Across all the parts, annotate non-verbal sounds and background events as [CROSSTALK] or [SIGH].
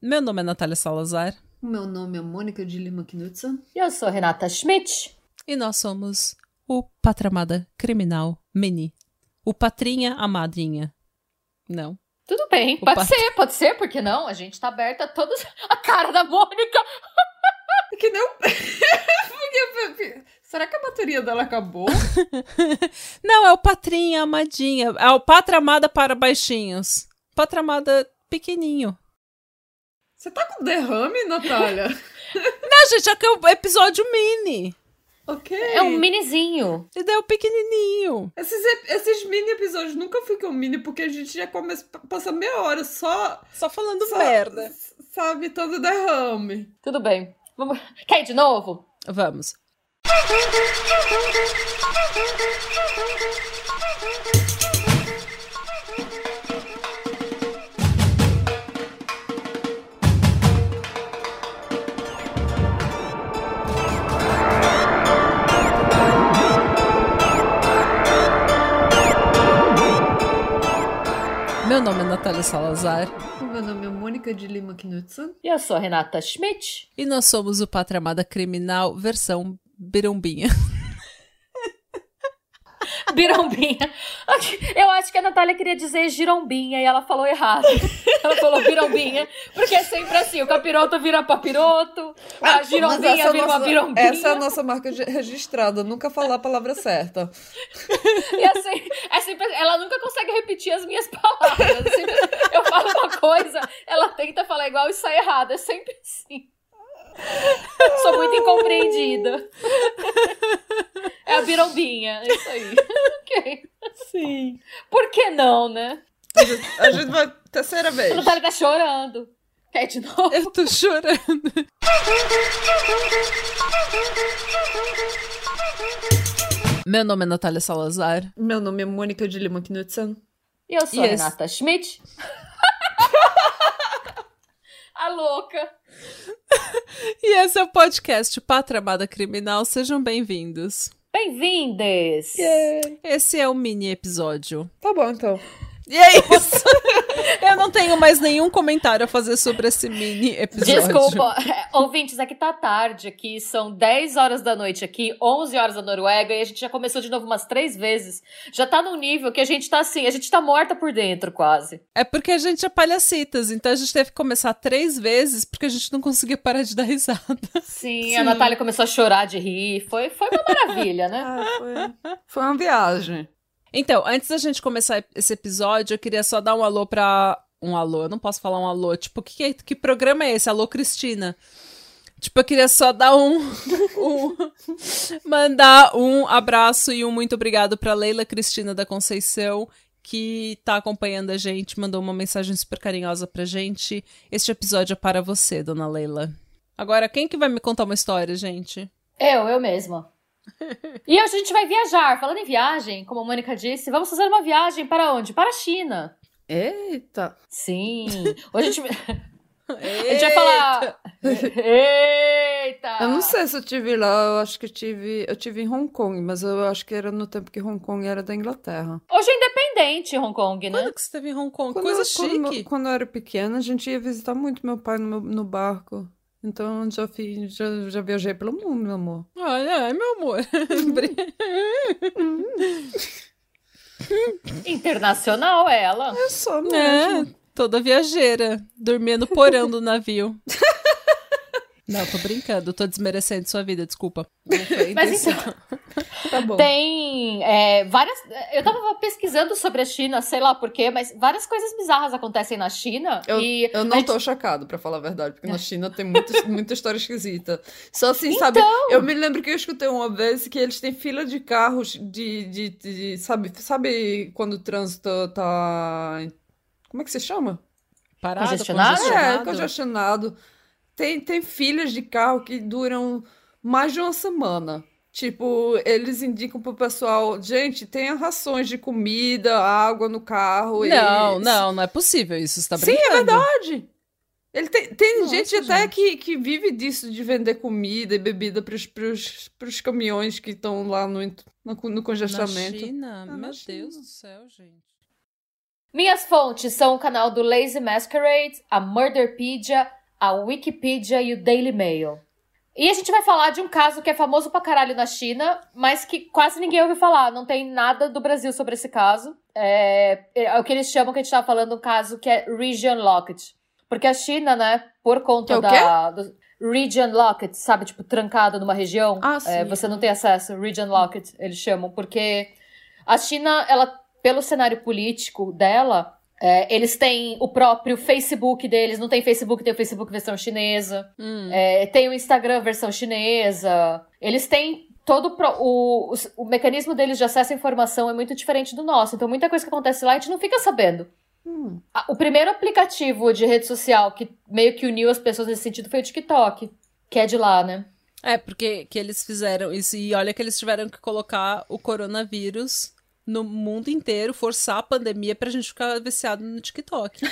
Meu nome é Natália Salazar. O meu nome é Mônica de Lima Knudsen. E eu sou Renata Schmidt. E nós somos o Patramada Criminal Mini. O Patrinha a Madrinha. Não. Tudo bem, O pode pat- ser, pode ser, porque não? A gente tá aberta a todos. A cara da Mônica! [LAUGHS] Que nem o... Porque- Será que a bateria dela acabou? [LAUGHS] Não, é o Patrinha Amadinha. É o Patramada para baixinhos. Patramada pequenininho. Você tá com derrame, Natália? [LAUGHS] Não, gente, é que é o episódio mini. ok. É um minizinho. E daí é o pequenininho. Esses, esses mini episódios nunca ficam mini porque a gente já começa passa meia hora só, Só falando só merda. sabe todo derrame. Tudo bem. Vamos... Quer ir de novo? Vamos. Meu [LAUGHS] Natália Salazar O meu nome é Mônica de Lima Knudsen. E eu sou a Renata Schmidt. e nós somos o Patramada Criminal versão birumbinha. [LAUGHS] [LAUGHS] Birombinha. Eu acho que a Natália queria dizer girombinha e ela falou errado. Ela falou birombinha, porque é sempre assim: o capiroto vira papiroto, a girombinha é vira uma nossa- birombinha. Essa é a nossa marca registrada, nunca falar a palavra certa. E assim, é sempre, ela nunca consegue repetir as minhas palavras. É sempre- eu falo uma coisa, ela tenta falar igual e sai errado. É sempre assim. Sou muito incompreendida. A birombinha, é isso aí. [LAUGHS] Ok. Sim. Por que não, né? A gente, vai. Terceira vez. A Natália tá chorando. Quer de novo? Eu tô chorando. Meu nome é Natália Salazar. Meu nome é Mônica de Lima Knudsen. E eu sou E a esse- Renata Schmidt. [LAUGHS] a louca. E esse é o podcast Patramada Criminal. Sejam bem-vindos. Bem-vindes! Esse é o mini episódio. Tá bom, então. E é isso. [LAUGHS] Eu não tenho mais nenhum comentário a fazer sobre esse mini episódio. Desculpa, É, ouvintes, é que tá tarde aqui, são 10 horas da noite aqui, 11 horas da Noruega, e a gente já começou de novo umas três vezes. Já tá num nível que a gente tá assim, a gente tá morta por dentro, quase. É porque a gente é palhacitas, então a gente teve que começar três vezes porque a gente não conseguia parar de dar risada. Sim, Sim. a Natália começou a chorar de rir, foi, foi uma maravilha, né? [LAUGHS] Ah, foi, foi uma viagem. Então, antes da gente começar esse episódio, eu queria só dar um alô pra. Um alô, eu não posso falar um alô. Tipo, que, que, que programa é esse? Alô, Cristina. Tipo, eu queria só dar um, [LAUGHS] um- Mandar um abraço e um muito obrigado pra Leila Cristina da Conceição, que tá acompanhando a gente, mandou uma mensagem super carinhosa pra gente. Este episódio é para você, dona Leila. Agora, quem que vai me contar uma história, gente? Eu, eu mesma. E hoje a gente vai viajar. Falando em viagem, como a Mônica disse, vamos fazer uma viagem para onde? Para a China. Eita. Sim. Hoje a gente, [LAUGHS] a gente vai falar. Eita! Eu não sei se eu tive lá, eu acho que eu tive. Eu tive em Hong Kong, mas eu acho que era no tempo que Hong Kong era da Inglaterra. Hoje é independente Hong Kong, né? Quando que você esteve em Hong Kong? Quando Coisa eu, quando, chique. quando eu era pequena, a gente ia visitar muito meu pai no, meu- no barco. Então já, fiz, já, já viajei pelo mundo, meu amor. Olha, ai, meu amor. Internacional ela. É só é, mesmo. toda viajeira. Dormia no porão do navio. [LAUGHS] Não, tô brincando, tô desmerecendo sua vida, desculpa. Mas então, [LAUGHS] Tá bom. tem é, várias. Eu tava pesquisando sobre a China, sei lá porquê, mas várias coisas bizarras acontecem na China. Eu, e eu não gente- tô chocado, pra falar a verdade, porque na China tem muita, [LAUGHS] muita história esquisita. Só assim, Então! sabe? Eu me lembro que eu escutei uma vez que eles têm fila de carros de. de, de- sabe, sabe quando o trânsito tá. Como é que se chama? Parado, Congestionado? É, congestionado. Tem, tem filas de carro que duram mais de uma semana. Tipo, eles indicam pro pessoal, gente, tenha rações de comida, água no carro. Não, e... não, não é possível isso, você tá Sim, brincando. é verdade. Ele tem, tem Nossa, gente até gente. que, que vive disso, de vender comida e bebida pros, pros, pros caminhões que estão lá no, no, no Na congestionamento. China? Ah, na Meu China. Deus do céu, gente. Minhas fontes são o canal do Lazy Masquerade, a Murderpedia, a Wikipedia e o Daily Mail. E a gente vai falar de um caso que é famoso pra caralho na China, mas que quase ninguém ouviu falar. Não tem nada do Brasil sobre esse caso. É, é o que eles chamam, que a gente tava falando, um caso que é Region Locked. Porque a China, né, por conta É da. Do, region Locked, sabe? Tipo, trancado numa região. Ah, É, sim. você não tem acesso. Region Locked, eles chamam. Porque a China, ela, pelo cenário político dela, é, eles têm o próprio Facebook deles. Não tem Facebook, tem o Facebook versão chinesa. Hum. É, tem o Instagram versão chinesa. Eles têm todo o o, o mecanismo deles de acesso à informação é muito diferente do nosso. Então, muita coisa que acontece lá a gente não fica sabendo. Hum. O primeiro aplicativo de rede social que meio que uniu as pessoas nesse sentido foi o TikTok, que é de lá, né? É, porque que eles fizeram isso. E olha que eles tiveram que colocar o coronavírus no mundo inteiro, forçar a pandemia pra gente ficar viciado no TikTok. [LAUGHS]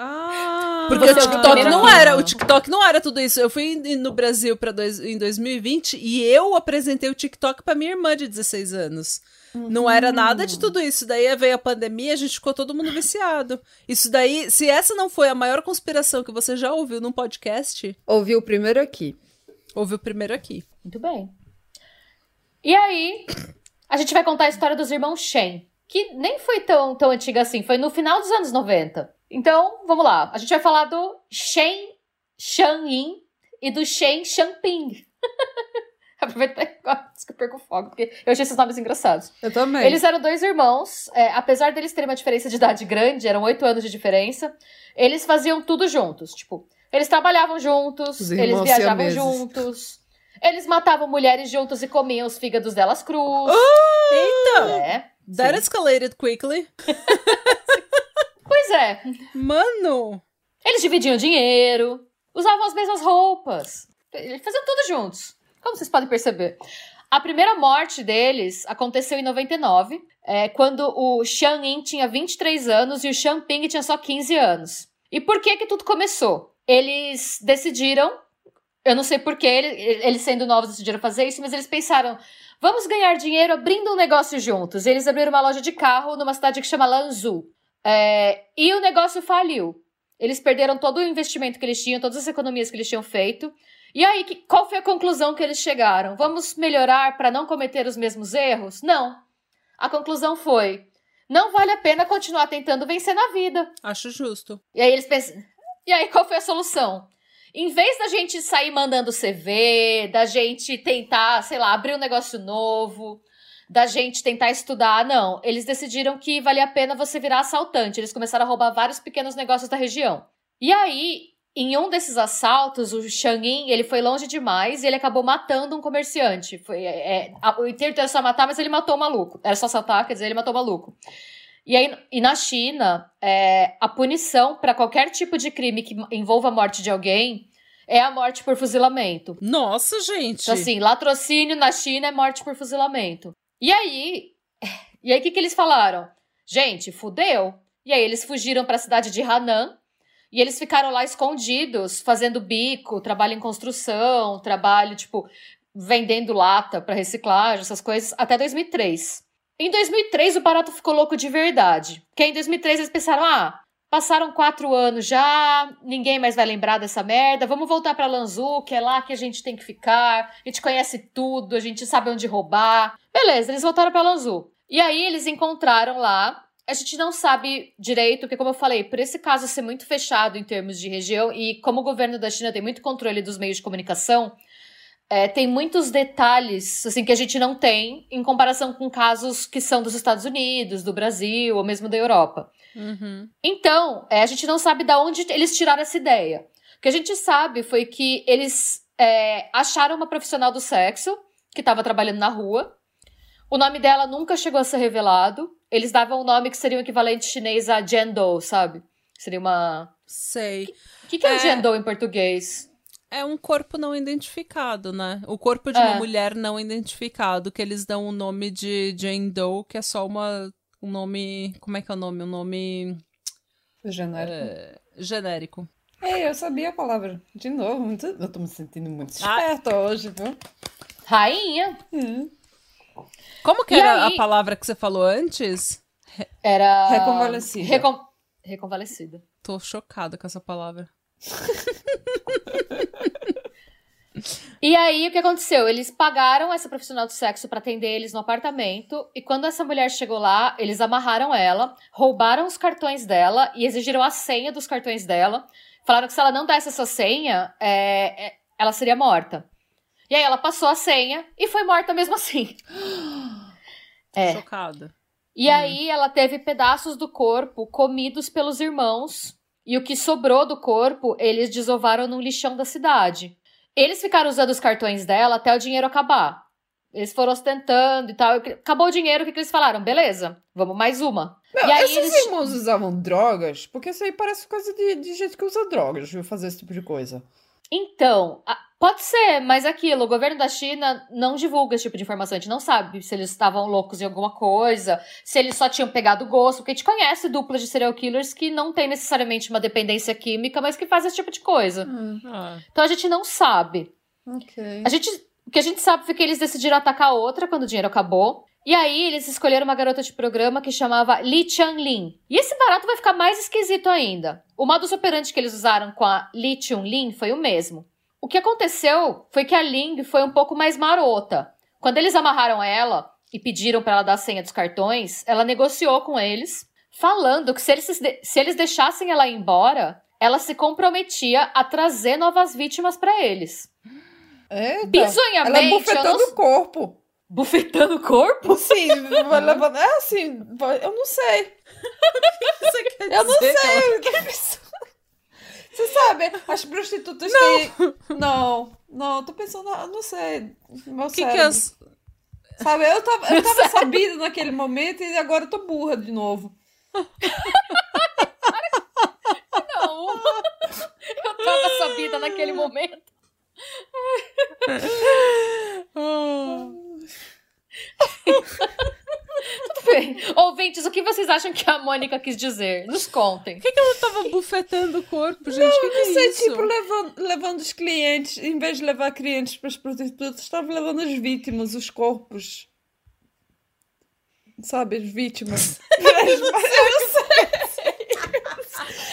Ah, Porque o é o TikTok não era, o TikTok não era tudo isso. Eu fui no Brasil para dois, em 2020 e eu apresentei o TikTok pra minha irmã de 16 anos. Não era nada de tudo isso. Daí veio a pandemia, a gente ficou todo mundo viciado. Isso daí, se essa não foi a maior conspiração que você já ouviu num podcast, ouvi o primeiro aqui. ouviu primeiro aqui. Muito bem. E aí, a gente vai contar a história dos irmãos Shen, que nem foi tão, tão antiga assim, foi no final dos anos 90. Então, vamos lá. A gente vai falar do Shen Shang-yin e do Shen Shangping. [LAUGHS] Aproveita pra que eu perco o fogo, porque eu achei esses nomes engraçados. Eu também. Eles eram dois irmãos, é, apesar deles terem uma diferença de idade grande, eram oito anos de diferença, eles faziam tudo juntos. Tipo, eles trabalhavam juntos, Os eles viajavam juntos, eles matavam mulheres juntos e comiam os fígados delas crus. Eita! É. That Sim. escalated quickly. [LAUGHS] Pois é, Mano! eles dividiam dinheiro, usavam as mesmas roupas, eles faziam tudo juntos, como vocês podem perceber. A primeira morte deles aconteceu em 99, é, quando o Xiang Yin tinha 23 anos e o Xiang Ping tinha só 15 anos. E por que que tudo começou? Eles decidiram, eu não sei por que ele- eles sendo novos decidiram fazer isso, mas eles pensaram, vamos ganhar dinheiro abrindo um negócio juntos. E eles abriram uma loja de carro numa cidade que chama Lanzhou. É, e o negócio faliu. Eles perderam todo o investimento que eles tinham, todas as economias que eles tinham feito. E aí, que- qual foi a conclusão que eles chegaram? Vamos melhorar para não cometer os mesmos erros? Não. A conclusão foi: não vale a pena continuar tentando vencer na vida. Acho justo. E aí eles pensam. E aí, qual foi a solução? Em vez da gente sair mandando CV, da gente tentar, sei lá, abrir um negócio novo, da gente tentar estudar, não. Eles decidiram que valia a pena você virar assaltante. Eles começaram a roubar vários pequenos negócios da região. E aí, em um desses assaltos, o Shangin, ele foi longe demais e ele acabou matando um comerciante. Foi, é, a- o intuito era só matar, mas ele matou o maluco. Era só assaltar, quer dizer, ele matou o maluco. E aí, e na China, é, a punição para qualquer tipo de crime que envolva a morte de alguém é a morte por fuzilamento. Nossa, gente. Então, assim, latrocínio na China é morte por fuzilamento. E aí, [LAUGHS] e aí o que, que eles falaram? Gente, fudeu. E aí eles fugiram para a cidade de Hanan e eles ficaram lá escondidos, fazendo bico, trabalho em construção, trabalho, tipo, vendendo lata para reciclagem, essas coisas, até 2003. Em 2003, o barato ficou louco de verdade. Porque em 2003 eles pensaram, ah, passaram quatro anos já, ninguém mais vai lembrar dessa merda, vamos voltar pra Lanzu, que é lá que a gente tem que ficar, a gente conhece tudo, a gente sabe onde roubar. Beleza, eles voltaram pra Lanzu. E aí eles encontraram lá, a gente não sabe direito, porque como eu falei, por esse caso ser muito fechado em termos de região, e como o governo da China tem muito controle dos meios de comunicação, é, tem muitos detalhes assim que a gente não tem em comparação com casos que são dos Estados Unidos, do Brasil ou mesmo da Europa. Uhum. Então, é, a gente não sabe de onde eles tiraram essa ideia. O que a gente sabe foi que eles é, acharam uma profissional do sexo que estava trabalhando na rua. O nome dela nunca chegou a ser revelado. Eles davam um nome que seria o equivalente chinês a Jendo, sabe? Seria uma. Sei. O que, que é, É. Jendo em português? É um corpo não identificado, né? O corpo de uma É. mulher não identificado, que eles dão o nome de Jane Doe, que é só uma um nome, como é que é o nome? Um nome Genérico. é, genérico. Ei, eu sabia a palavra. De novo, muito... eu tô me sentindo muito Ah. esperta hoje, viu? Rainha. Hum. Como que E era aí- a palavra que você falou antes? Era. Reconvalescida. Recon... Reconvalescida. Tô chocada com essa palavra. [LAUGHS] E aí, o que aconteceu? Eles pagaram essa profissional de sexo pra atender eles no apartamento. E quando essa mulher chegou lá, eles amarraram ela, roubaram os cartões dela e exigiram a senha dos cartões dela. Falaram que se ela não desse essa senha, é, é, ela seria morta. E aí ela passou a senha e foi morta mesmo assim. [GASPS] É. Chocada. E aí ela teve pedaços do corpo comidos pelos irmãos. E o que sobrou do corpo, eles desovaram no lixão da cidade. Eles ficaram usando os cartões dela até o dinheiro acabar. Eles foram ostentando e tal. Acabou o dinheiro, o que, que eles falaram? Beleza, vamos mais uma. Meu, e aí esses eles. irmãos usavam drogas? Porque isso aí parece coisa de, de gente que usa drogas, viu? Fazer esse tipo de coisa. Então, a- pode ser, mas aquilo, o governo da China não divulga esse tipo de informação. A gente não sabe se eles estavam loucos em alguma coisa, se eles só tinham pegado gosto, porque a gente conhece duplas de serial killers que não tem necessariamente uma dependência química, mas que fazem esse tipo de coisa. Ah, Então a gente não sabe. Ok. A gente, o que a gente sabe foi que eles decidiram atacar a outra quando o dinheiro acabou. E aí eles escolheram uma garota de programa que chamava Li Changlin. E esse barato vai ficar mais esquisito ainda. O modus operandi que eles usaram com a Li Chunlin foi o mesmo. O que aconteceu foi que a Ling foi um pouco mais marota. Quando eles amarraram ela e pediram pra ela dar a senha dos cartões, ela negociou com eles, falando que se eles, se eles deixassem ela ir embora, ela se comprometia a trazer novas vítimas pra eles. Eita. Bizonhamente, Ela eu não bufetando o corpo. Bufetando o corpo? Sim, vai levando. É assim, eu não sei. [LAUGHS] Você quer Eu não dizer que sei. eu tô pensando. Você sabe, as prostitutas têm. Não, não, tô pensando, eu não sei. Meu O que, que cérebro. as. Sabe, eu tava, eu tava [LAUGHS] sabida naquele momento e agora eu tô burra de novo. Não. Eu tava sabida naquele momento. [LAUGHS] [LAUGHS] Tudo bem. Ouvintes, o que vocês acham que a Mônica quis dizer? Nos contem. Por que, que ela tava bufetando o corpo, gente? O que, que Não é sei, isso? tipo, levando, levando os clientes, em vez de levar clientes para as prostitutas, estava levando as vítimas, os corpos. Sabe, as vítimas. [LAUGHS] eu não [LAUGHS] sei.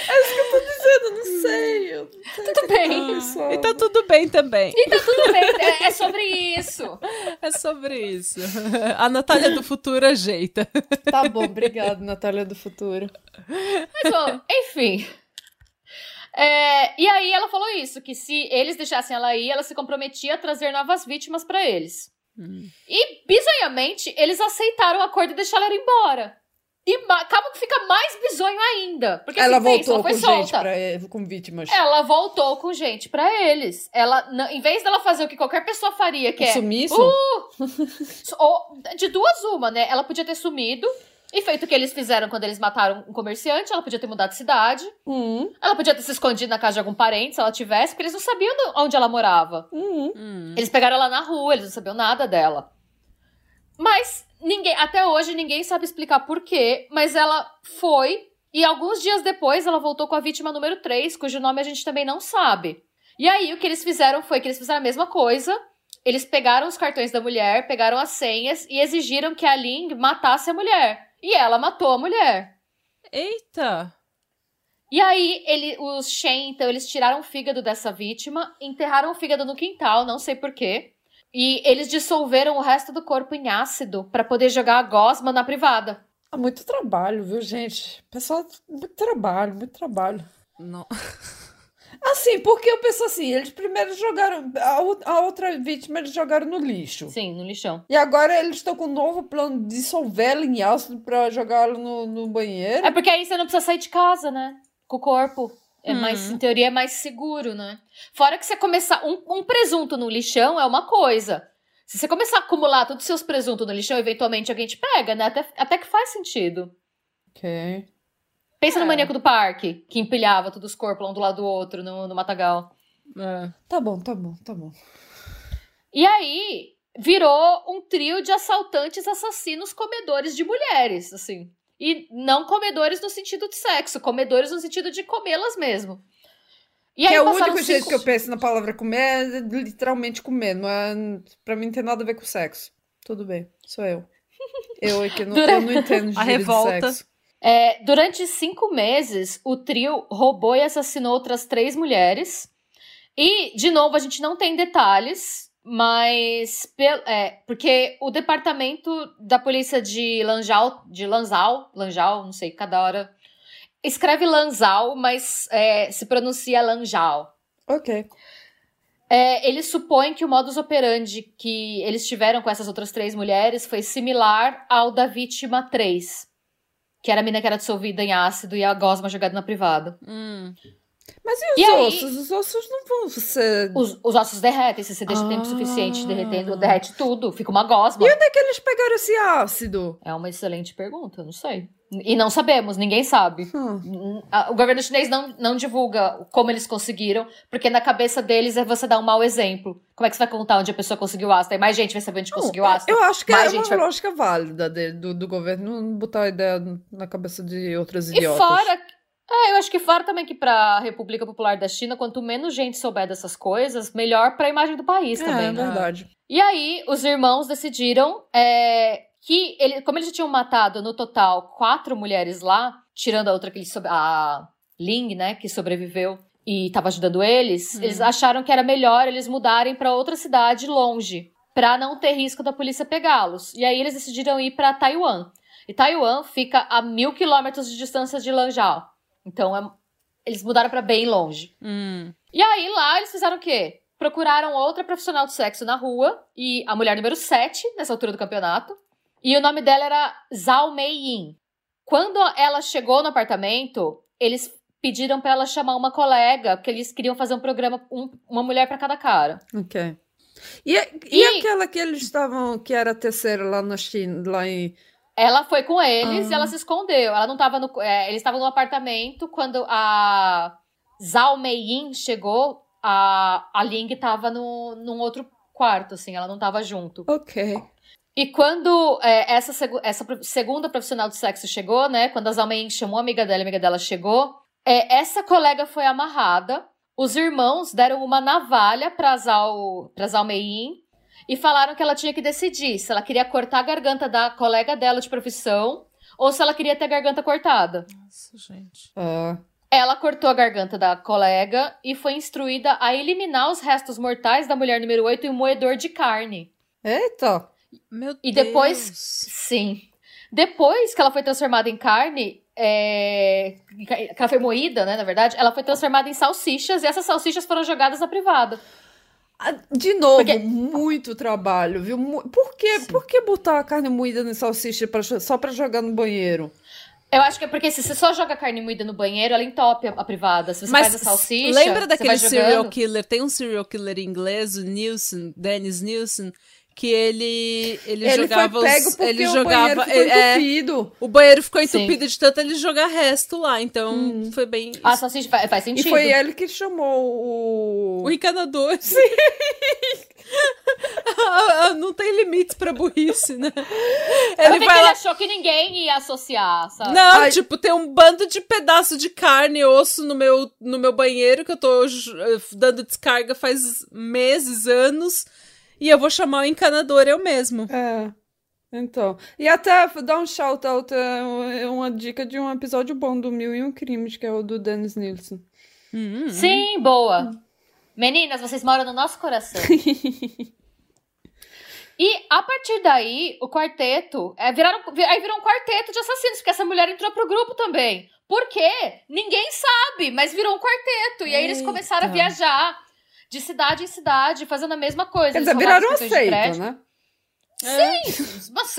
É isso que eu tô dizendo, eu não sei. Tudo bem. Pessoal. E tá tudo bem também. E tá tudo bem. É, é sobre isso. É sobre isso. A Natália do futuro ajeita. Tá bom, obrigado, Natália do Futuro. Mas, bom, enfim. É, e aí ela falou isso, que se eles deixassem ela ir, ela se comprometia a trazer novas vítimas pra eles. Hum. E, bizonhamente, eles aceitaram o acordo e deixaram ela embora. E acaba que fica mais bizonho ainda. Porque ela assim, pensa, voltou foi com solta. gente, pra, ele- com vítimas. Ela voltou com gente pra eles. Ela, n- em vez dela fazer o que qualquer pessoa faria, que é Sumiço? [LAUGHS] ou- de duas uma, né? Ela podia ter sumido e feito o que eles fizeram quando eles mataram um comerciante. Ela podia ter mudado de cidade. Hum, Ela podia ter se escondido na casa de algum parente, se ela tivesse, porque eles não sabiam onde ela morava. hum. Hum. Eles pegaram ela na rua, eles não sabiam nada dela. Mas ninguém, até hoje ninguém sabe explicar por quê, mas ela foi e alguns dias depois ela voltou com a vítima número 3, cujo nome a gente também não sabe. E aí o que eles fizeram foi que eles fizeram a mesma coisa. Eles pegaram os cartões da mulher, pegaram as senhas e exigiram que a Ling matasse a mulher. E ela matou a mulher. Eita! E aí, ele, os Shen, então, eles tiraram o fígado dessa vítima, enterraram o fígado no quintal, não sei porquê. E eles dissolveram o resto do corpo em ácido pra poder jogar a gosma na privada. Ah, muito trabalho, viu, gente? Pessoal, muito trabalho, muito trabalho. Não. [LAUGHS] Assim, porque eu penso assim, eles primeiro jogaram, a, a outra vítima eles jogaram no lixo. Sim, no lixão. E agora eles estão com um novo plano de dissolver ela em ácido pra jogá-lo no, no banheiro. É porque aí você não precisa sair de casa, né? Com o corpo. É Hum. mais, em teoria, é mais seguro, né? Fora que você começar. Um, um presunto no lixão é uma coisa. Se você começar a acumular todos os seus presuntos no lixão, eventualmente alguém te pega, né? Até, até que faz sentido. Ok. Pensa no É. maníaco do parque, que empilhava todos os corpos um do lado do outro no, no matagal. É. Tá bom, tá bom, tá bom. E aí, virou um trio de assaltantes assassinos comedores de mulheres, assim. E não comedores no sentido de sexo, comedores no sentido de comê-las mesmo. E que aí é o único jeito cinco- que eu penso na palavra comer é literalmente comer, não é. Pra mim não tem nada a ver com sexo. Tudo bem, sou eu. Eu é que não, Durante- eu não entendo de A revolta. sexo. É, durante cinco meses, o trio roubou e assassinou outras três mulheres. E, de novo, a gente não tem detalhes, mas. é, porque o departamento da polícia de Lanjal, de Lanzal, Lanjal, não sei, cada hora. Escreve Lanzal, mas é, se pronuncia Lanjal. Ok. É, eles supõem que o modus operandi que eles tiveram com essas outras três mulheres foi similar ao da vítima 3, que era a mina que era dissolvida em ácido e a gosma jogada na privada. Hum. Mas e os E aí- ossos? Os ossos não vão ser. Os, os ossos derretem, se você deixa tempo Ah. suficiente derretendo, derrete tudo, fica uma gosma. E onde é que eles pegaram esse ácido? É uma excelente pergunta, não sei. E não sabemos, ninguém sabe. Hum. O governo chinês não, não divulga como eles conseguiram, porque na cabeça deles é você dar um mau exemplo. Como é que você vai contar onde a pessoa conseguiu ácido? Aí mais gente vai saber onde Não, conseguiu ácido. Eu acho que Mais é uma vai- lógica válida do, do governo não botar a ideia na cabeça de outras E idiotas. fora. É, eu acho que fora também que pra República Popular da China, quanto menos gente souber dessas coisas, melhor pra imagem do país é, também, é né? verdade. E aí, os irmãos decidiram é, que, ele, como eles já tinham matado no total quatro mulheres lá, tirando a outra que eles sobre, a Ling, né, que sobreviveu e estava ajudando eles, Hum. eles acharam que era melhor eles mudarem pra outra cidade longe, pra não ter risco da polícia pegá-los. E aí eles decidiram ir pra Taiwan. E Taiwan fica a mil quilômetros de distância de Lanzhou. Então, é- eles mudaram pra bem longe. Hum. E aí lá eles fizeram o quê? Procuraram outra profissional de sexo na rua, e a mulher número 7, nessa altura do campeonato. E o nome dela era Zhao Mei-yin. Quando ela chegou no apartamento, eles pediram pra ela chamar uma colega, porque eles queriam fazer um programa, um- uma mulher pra cada cara. Ok. E, e, E- aquela que eles estavam, que era a terceira lá na China, lá em. Ela foi com eles Ah. e ela se escondeu. Ela não tava no. é, eles estavam no apartamento quando a Zhao Mei-yin chegou, a, a Ling tava no, num outro quarto, assim, ela não tava junto. Ok. E quando é, essa, segu- essa segunda profissional de sexo chegou, né? Quando a Zhao Mei-yin chamou a amiga dela, a amiga dela chegou, é, essa colega foi amarrada. Os irmãos deram uma navalha pra Zhao, pra Zhao Mei-yin e falaram que ela tinha que decidir se ela queria cortar a garganta da colega dela de profissão ou se ela queria ter a garganta cortada. Nossa, gente. Ah, Ela cortou a garganta da colega e foi instruída a eliminar os restos mortais da mulher número 8 em um moedor de carne. Eita! Meu E Deus. depois- Sim. Depois que ela foi transformada em carne, é, que ela foi moída, né, na verdade, ela foi transformada em salsichas e essas salsichas foram jogadas na privada. Ah, De novo, Porque- muito trabalho, viu? Por que, por que botar a carne moída em salsicha pra, só pra jogar no banheiro? Eu acho que é porque se você só joga carne moída no banheiro, ela entope a, privada. Se você Mas faz a salsicha, lembra daquele serial killer? Tem um serial killer inglês, o Nilson, Dennis Nilson, que ele ele, Ele jogava foi pego os, porque ele o jogava banheiro ficou é, entupido. o banheiro ficou Sim. entupido de tanto ele jogar resto lá, então Hum. foi bem A salsicha faz, faz E sentido. foi ele que chamou o... o encanador. [LAUGHS] Não tem limites pra burrice, né? É Ele vai ele lá achou que ninguém ia associar, sabe? Não, Ai. tipo, tem um bando de pedaço de carne e osso no meu, no meu banheiro que eu tô eh, dando descarga faz meses, anos, e eu vou chamar o encanador eu mesmo. É. Então. E até dar um shout-out, é uma dica de um episódio bom do Mil e Um Crimes, que é o do Dennis Nielsen. Hum, Sim, boa. Meninas, vocês moram no nosso coração. [LAUGHS] e a partir daí, o quarteto. É, viraram, aí virou um quarteto de assassinos, porque essa mulher entrou pro grupo também. Por quê? Ninguém sabe, mas virou um quarteto. E aí eles Eita. começaram a viajar de cidade em cidade, fazendo a mesma coisa. Quer Eles dizer, viraram uma seita, né? Mas,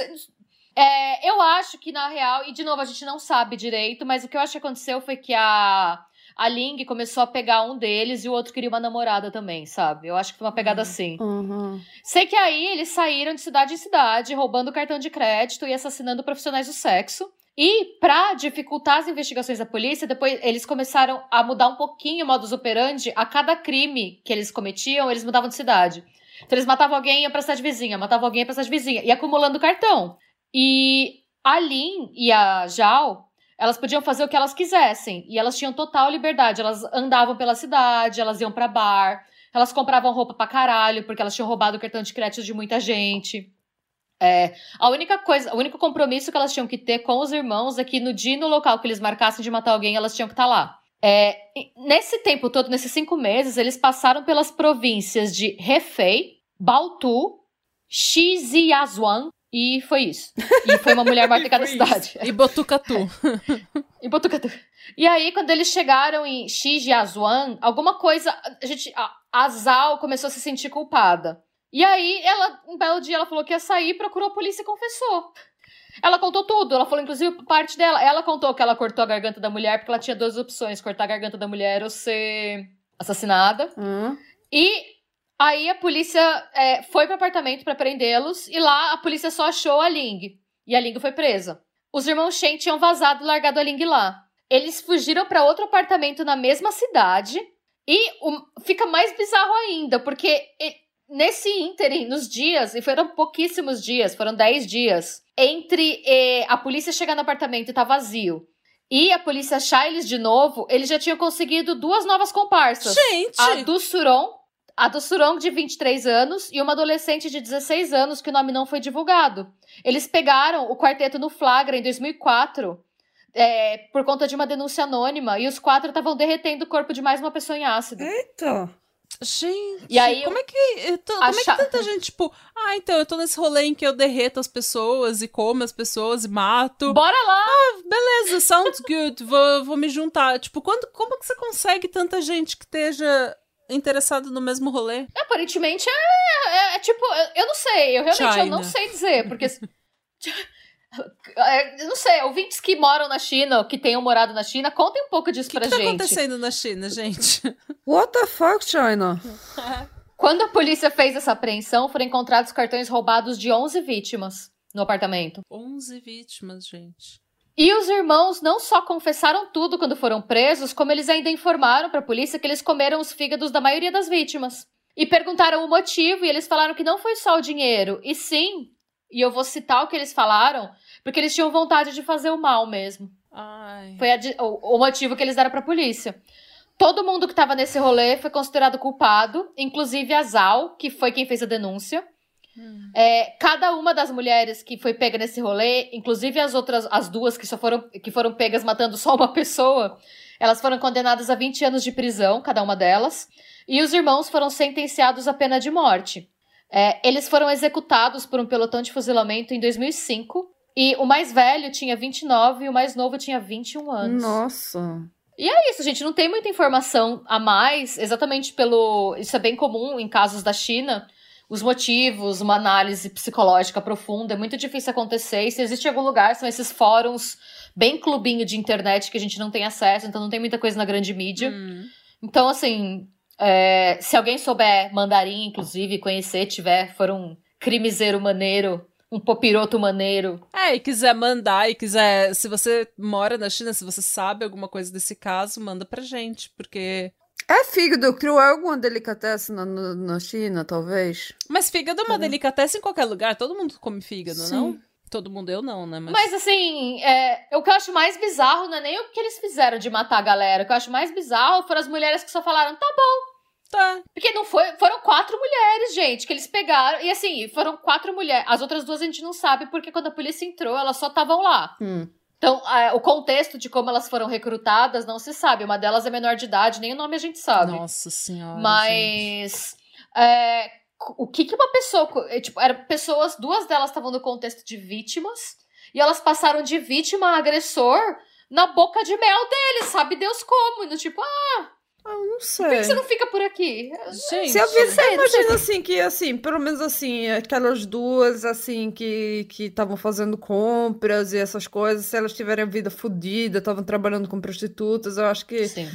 é, eu acho que, na real, e de novo, a gente não sabe direito, mas o que eu acho que aconteceu foi que a, a Ling começou a pegar um deles e o outro queria uma namorada também, sabe? Eu acho que foi uma pegada assim. Uhum. Sei que aí eles saíram de cidade em cidade, roubando cartão de crédito e assassinando profissionais do sexo. E pra dificultar as investigações da polícia, depois eles começaram a mudar um pouquinho o modus operandi. A cada crime que eles cometiam, eles mudavam de cidade. Então eles matavam alguém e iam pra cidade vizinha, matavam alguém e ia pra cidade vizinha, e acumulando cartão. E a Lin e a Jal, elas podiam fazer o que elas quisessem, e elas tinham total liberdade. Elas andavam pela cidade, elas iam pra bar, elas compravam roupa pra caralho, porque elas tinham roubado o cartão de crédito de muita gente. É, a única coisa, o único compromisso que elas tinham que ter com os irmãos é que no dia e no local que eles marcassem de matar alguém, elas tinham que estar lá. É, nesse tempo todo, nesses cinco meses, eles passaram pelas províncias de Hefei, Bautu, Xiziazuan e foi isso. E foi uma mulher [LAUGHS] morta em cada cidade. E Botucatu. [LAUGHS] e Botucatu. E aí, quando eles chegaram em Xijiazuan, alguma coisa. A gente. A, a Zal começou a se sentir culpada. E aí, ela, um belo dia, ela falou que ia sair, procurou a polícia e confessou. Ela contou tudo, ela falou, inclusive, parte dela. Ela contou que ela cortou a garganta da mulher, porque ela tinha duas opções: cortar a garganta da mulher ou ser assassinada. Hum. E aí a polícia é, foi pro apartamento para prendê-los, e lá a polícia só achou a Ling. E a Ling foi presa. Os irmãos Shen tinham vazado e largado a Ling lá. Eles fugiram para outro apartamento na mesma cidade. E o, fica mais bizarro ainda, porque nesse ínterim, nos dias, e foram pouquíssimos dias, foram 10 dias, entre eh, a polícia chegar no apartamento e tá vazio, e a polícia achar eles de novo, eles já tinham conseguido duas novas comparsas. Gente! A do Suron, a do Suron de 23 anos e uma adolescente de 16 anos que o nome não foi divulgado. Eles pegaram o quarteto no flagra em 2004 é, por conta de uma denúncia anônima e os quatro estavam derretendo o corpo de mais uma pessoa em ácido. Eita! Gente, E aí, como, é que, eu tô- como é que tanta gente, tipo, ah, então eu tô nesse rolê em que eu derreto as pessoas e como as pessoas e mato. Bora lá! Beleza, sounds good, vou, vou me juntar. Tipo, quando, como que você consegue tanta gente que esteja interessado no mesmo rolê? Aparentemente é, é- é tipo, eu, eu não sei, eu realmente eu não sei dizer, porque. [LAUGHS] É, eu não sei, ouvintes que moram na China, ou que tenham morado na China, contem um pouco disso O que, pra que tá gente. acontecendo na China, gente? What the fuck, China? [LAUGHS] Quando a polícia fez essa apreensão, foram encontrados cartões roubados de 11 vítimas no apartamento. 11 vítimas, gente. E os irmãos não só confessaram tudo quando foram presos, como eles ainda informaram pra polícia que eles comeram os fígados da maioria das vítimas. E perguntaram o motivo, e eles falaram que não foi só o dinheiro, e sim, e eu vou citar o que eles falaram, porque eles tinham vontade de fazer o mal mesmo. Ai. Foi a o, o motivo que eles deram pra polícia. Todo mundo que tava nesse rolê foi considerado culpado, inclusive a Zal, que foi quem fez a denúncia. Hum. É, cada uma das mulheres que foi pega nesse rolê, inclusive as outras, as duas que só foram, que foram pegas matando só uma [LAUGHS] pessoa, elas foram condenadas a 20 anos de prisão, cada uma delas. E os irmãos foram sentenciados à pena de morte. É, eles foram executados por um pelotão de fuzilamento em 2005. E o mais velho tinha 29 e o mais novo tinha 21 anos. Nossa. É isso, gente. Não tem muita informação a mais, exatamente pelo. Isso é bem comum em casos da China. Os motivos, uma análise psicológica profunda, é muito difícil acontecer. E se existe algum lugar, são esses fóruns bem clubinho de internet que a gente não tem acesso, então não tem muita coisa na grande mídia. Hum. Então, assim, é, se alguém souber mandarim, inclusive, conhecer, tiver, for um crimiseiro maneiro, um popiroto maneiro, É, e quiser mandar, e quiser. Se você mora na China, se você sabe alguma coisa desse caso, manda pra gente, porque. É fígado cru é alguma delicatessen na, na, na China, talvez? Mas fígado é uma delicatessen em qualquer lugar, todo mundo come fígado, Sim. não? Todo mundo, eu não, né? Mas. Mas assim, é, o que eu acho mais bizarro não é nem o que eles fizeram de matar a galera. O que eu acho mais bizarro foram as mulheres que só falaram, tá bom. Tá. Porque não foi. Foram quatro mulheres, gente, que eles pegaram. E assim, foram quatro mulheres. As outras duas a gente não sabe, porque quando a polícia entrou, elas só estavam lá. Hum. Então, é, o contexto de como elas foram recrutadas não se sabe. Uma delas é menor de idade, nem o nome a gente sabe. Nossa senhora. Mas. é, o que que uma pessoa. é, Tipo, eram pessoas, duas delas estavam no contexto de vítimas, e elas passaram de vítima a agressor na boca de mel deles, sabe Deus como? E no tipo, ah, Ah, eu não por sei. que você não fica por aqui? Gente. Se eu vi, sei, não sei. imagina assim que assim, pelo menos assim, aquelas duas assim que que estavam fazendo compras e essas coisas, se elas tiverem a vida fodida, estavam trabalhando com prostitutas, eu acho que Sim.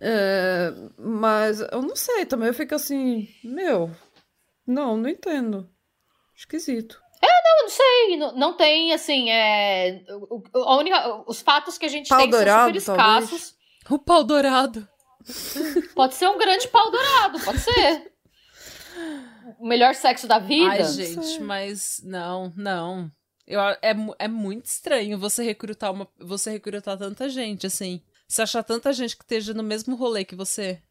é, mas eu não sei, também eu fico assim, meu, não, não entendo. Esquisito. Eu não sei, não, não tem, assim, é. o- A única, os fatos que a gente Pau tem são dourado, super talvez. escassos. O pau dourado. Pode ser um grande pau dourado, pode ser. O melhor sexo da vida. Ai, gente, mas não, não. Eu, é, é muito estranho você recrutar uma, você recrutar tanta gente, assim. Você achar tanta gente que esteja no mesmo rolê que você.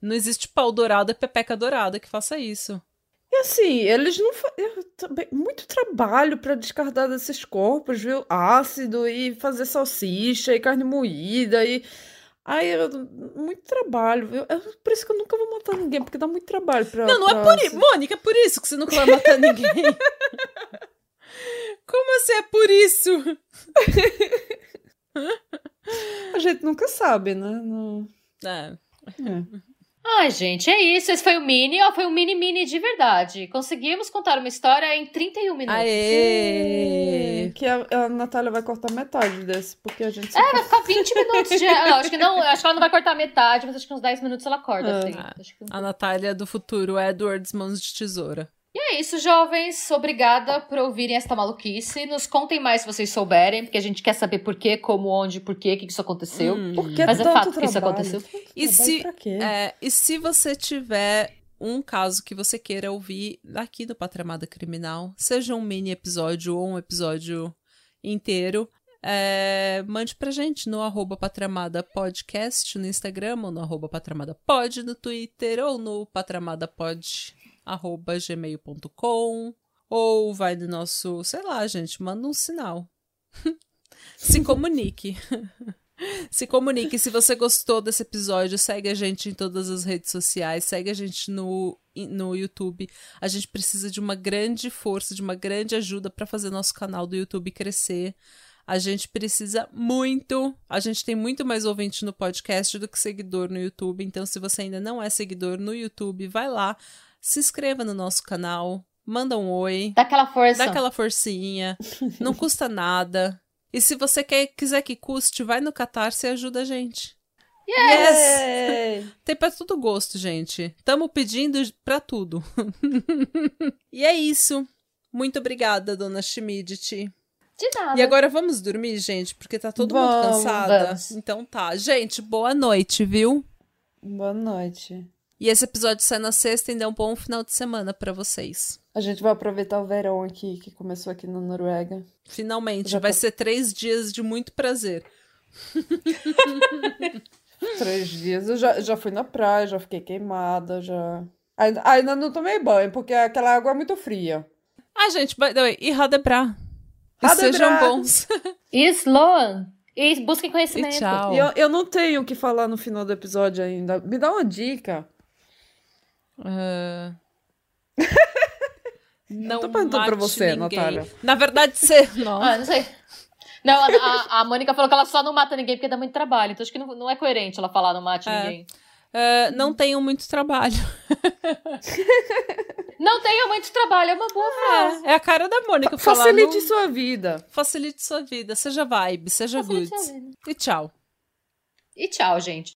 Não existe pau dourado e pepeca dourada que faça isso. E assim, eles não fazem muito trabalho para descartar desses corpos, viu? Ácido e fazer salsicha e carne moída e Ai, eu, muito trabalho. Eu, eu, por isso que eu nunca vou matar ninguém, porque dá muito trabalho pra. Não, não pra... é por isso. Mônica, é por isso que você nunca vai matar ninguém. [LAUGHS] Como assim é por isso? A gente nunca sabe, né? Não... É. é. Ai, gente, é isso. Esse foi o mini, ó, foi um mini mini de verdade. Conseguimos contar uma história em 31 minutos. Aê! Que a, a Natália vai cortar metade desse, porque a gente. É, vai ficar 20 [LAUGHS] minutos de. Não, acho que não, acho que ela não vai cortar metade, mas acho que uns 10 minutos ela corta, É. assim. Ah, Acho que- A Natália do futuro, Edwards Mãos de Tesoura. E é isso, jovens. Obrigada por ouvirem esta maluquice. Nos contem mais se vocês souberem, porque a gente quer saber por quê, como, onde, por quê, o que que isso aconteceu. Hum. Por que Mas é fato que isso trabalho? aconteceu. E trabalho se- pra quê? É, e se você tiver um caso que você queira ouvir aqui do Patramada Criminal, seja um mini episódio ou um episódio inteiro, é, mande pra gente no arroba Patramada Podcast no Instagram, ou no arroba Patramada Pod no Twitter, ou no patramadapod arroba gmail.com, ou vai no nosso, sei lá, gente, manda um sinal. [LAUGHS] Se comunique. [LAUGHS] Se comunique. Se você gostou desse episódio, segue a gente em todas as redes sociais, segue a gente no, no YouTube. A gente precisa de uma grande força, de uma grande ajuda para fazer nosso canal do YouTube crescer. A gente precisa muito. A gente tem muito mais ouvinte no podcast do que seguidor no YouTube. Então, se você ainda não é seguidor no YouTube, vai lá, se inscreva no nosso canal, manda um oi. Dá aquela força. Dá aquela forcinha, não custa nada. E se você quer, quiser que custe, vai no Catarse e ajuda a gente. Yes! Yay! [LAUGHS] Tem pra todo gosto, gente. Tamo pedindo pra tudo. [LAUGHS] e é isso. Muito obrigada, dona Schmidt. De nada. E agora vamos dormir, gente, porque tá todo mundo cansada. vamos. Então tá. Gente, boa noite, viu? Boa noite. E esse episódio sai na sexta, então um bom final de semana pra vocês. A gente vai aproveitar o verão aqui, que começou aqui na Noruega. Finalmente, Já vai tá- ser três dias de muito prazer. [LAUGHS] Três dias. Eu já, já fui na praia, já fiquei queimada, já. Ainda, ainda não tomei banho, porque aquela água é muito fria. Ah, gente, by the way, e Radebra. Radebra. sejam bons. [LAUGHS] E Sloan. E busquem E conhecimento. tchau. E eu, eu não tenho o que falar no final do episódio ainda. Me dá uma dica. Ah. [LAUGHS] Não Tô perguntando pra você, ninguém. Natália. Na verdade, você. [LAUGHS] Não. Ah, não sei. Não, a, a, Mônica falou que ela só não mata ninguém porque dá muito trabalho. Então acho que não, não é coerente ela falar não mate É. ninguém. Ah, não tenham muito trabalho. [LAUGHS] Não tenha muito trabalho, é uma boa frase. É a cara da Mônica falar. Facilite não- sua vida. Facilite sua vida. Seja vibe, seja Facilite good. E tchau. E tchau, gente.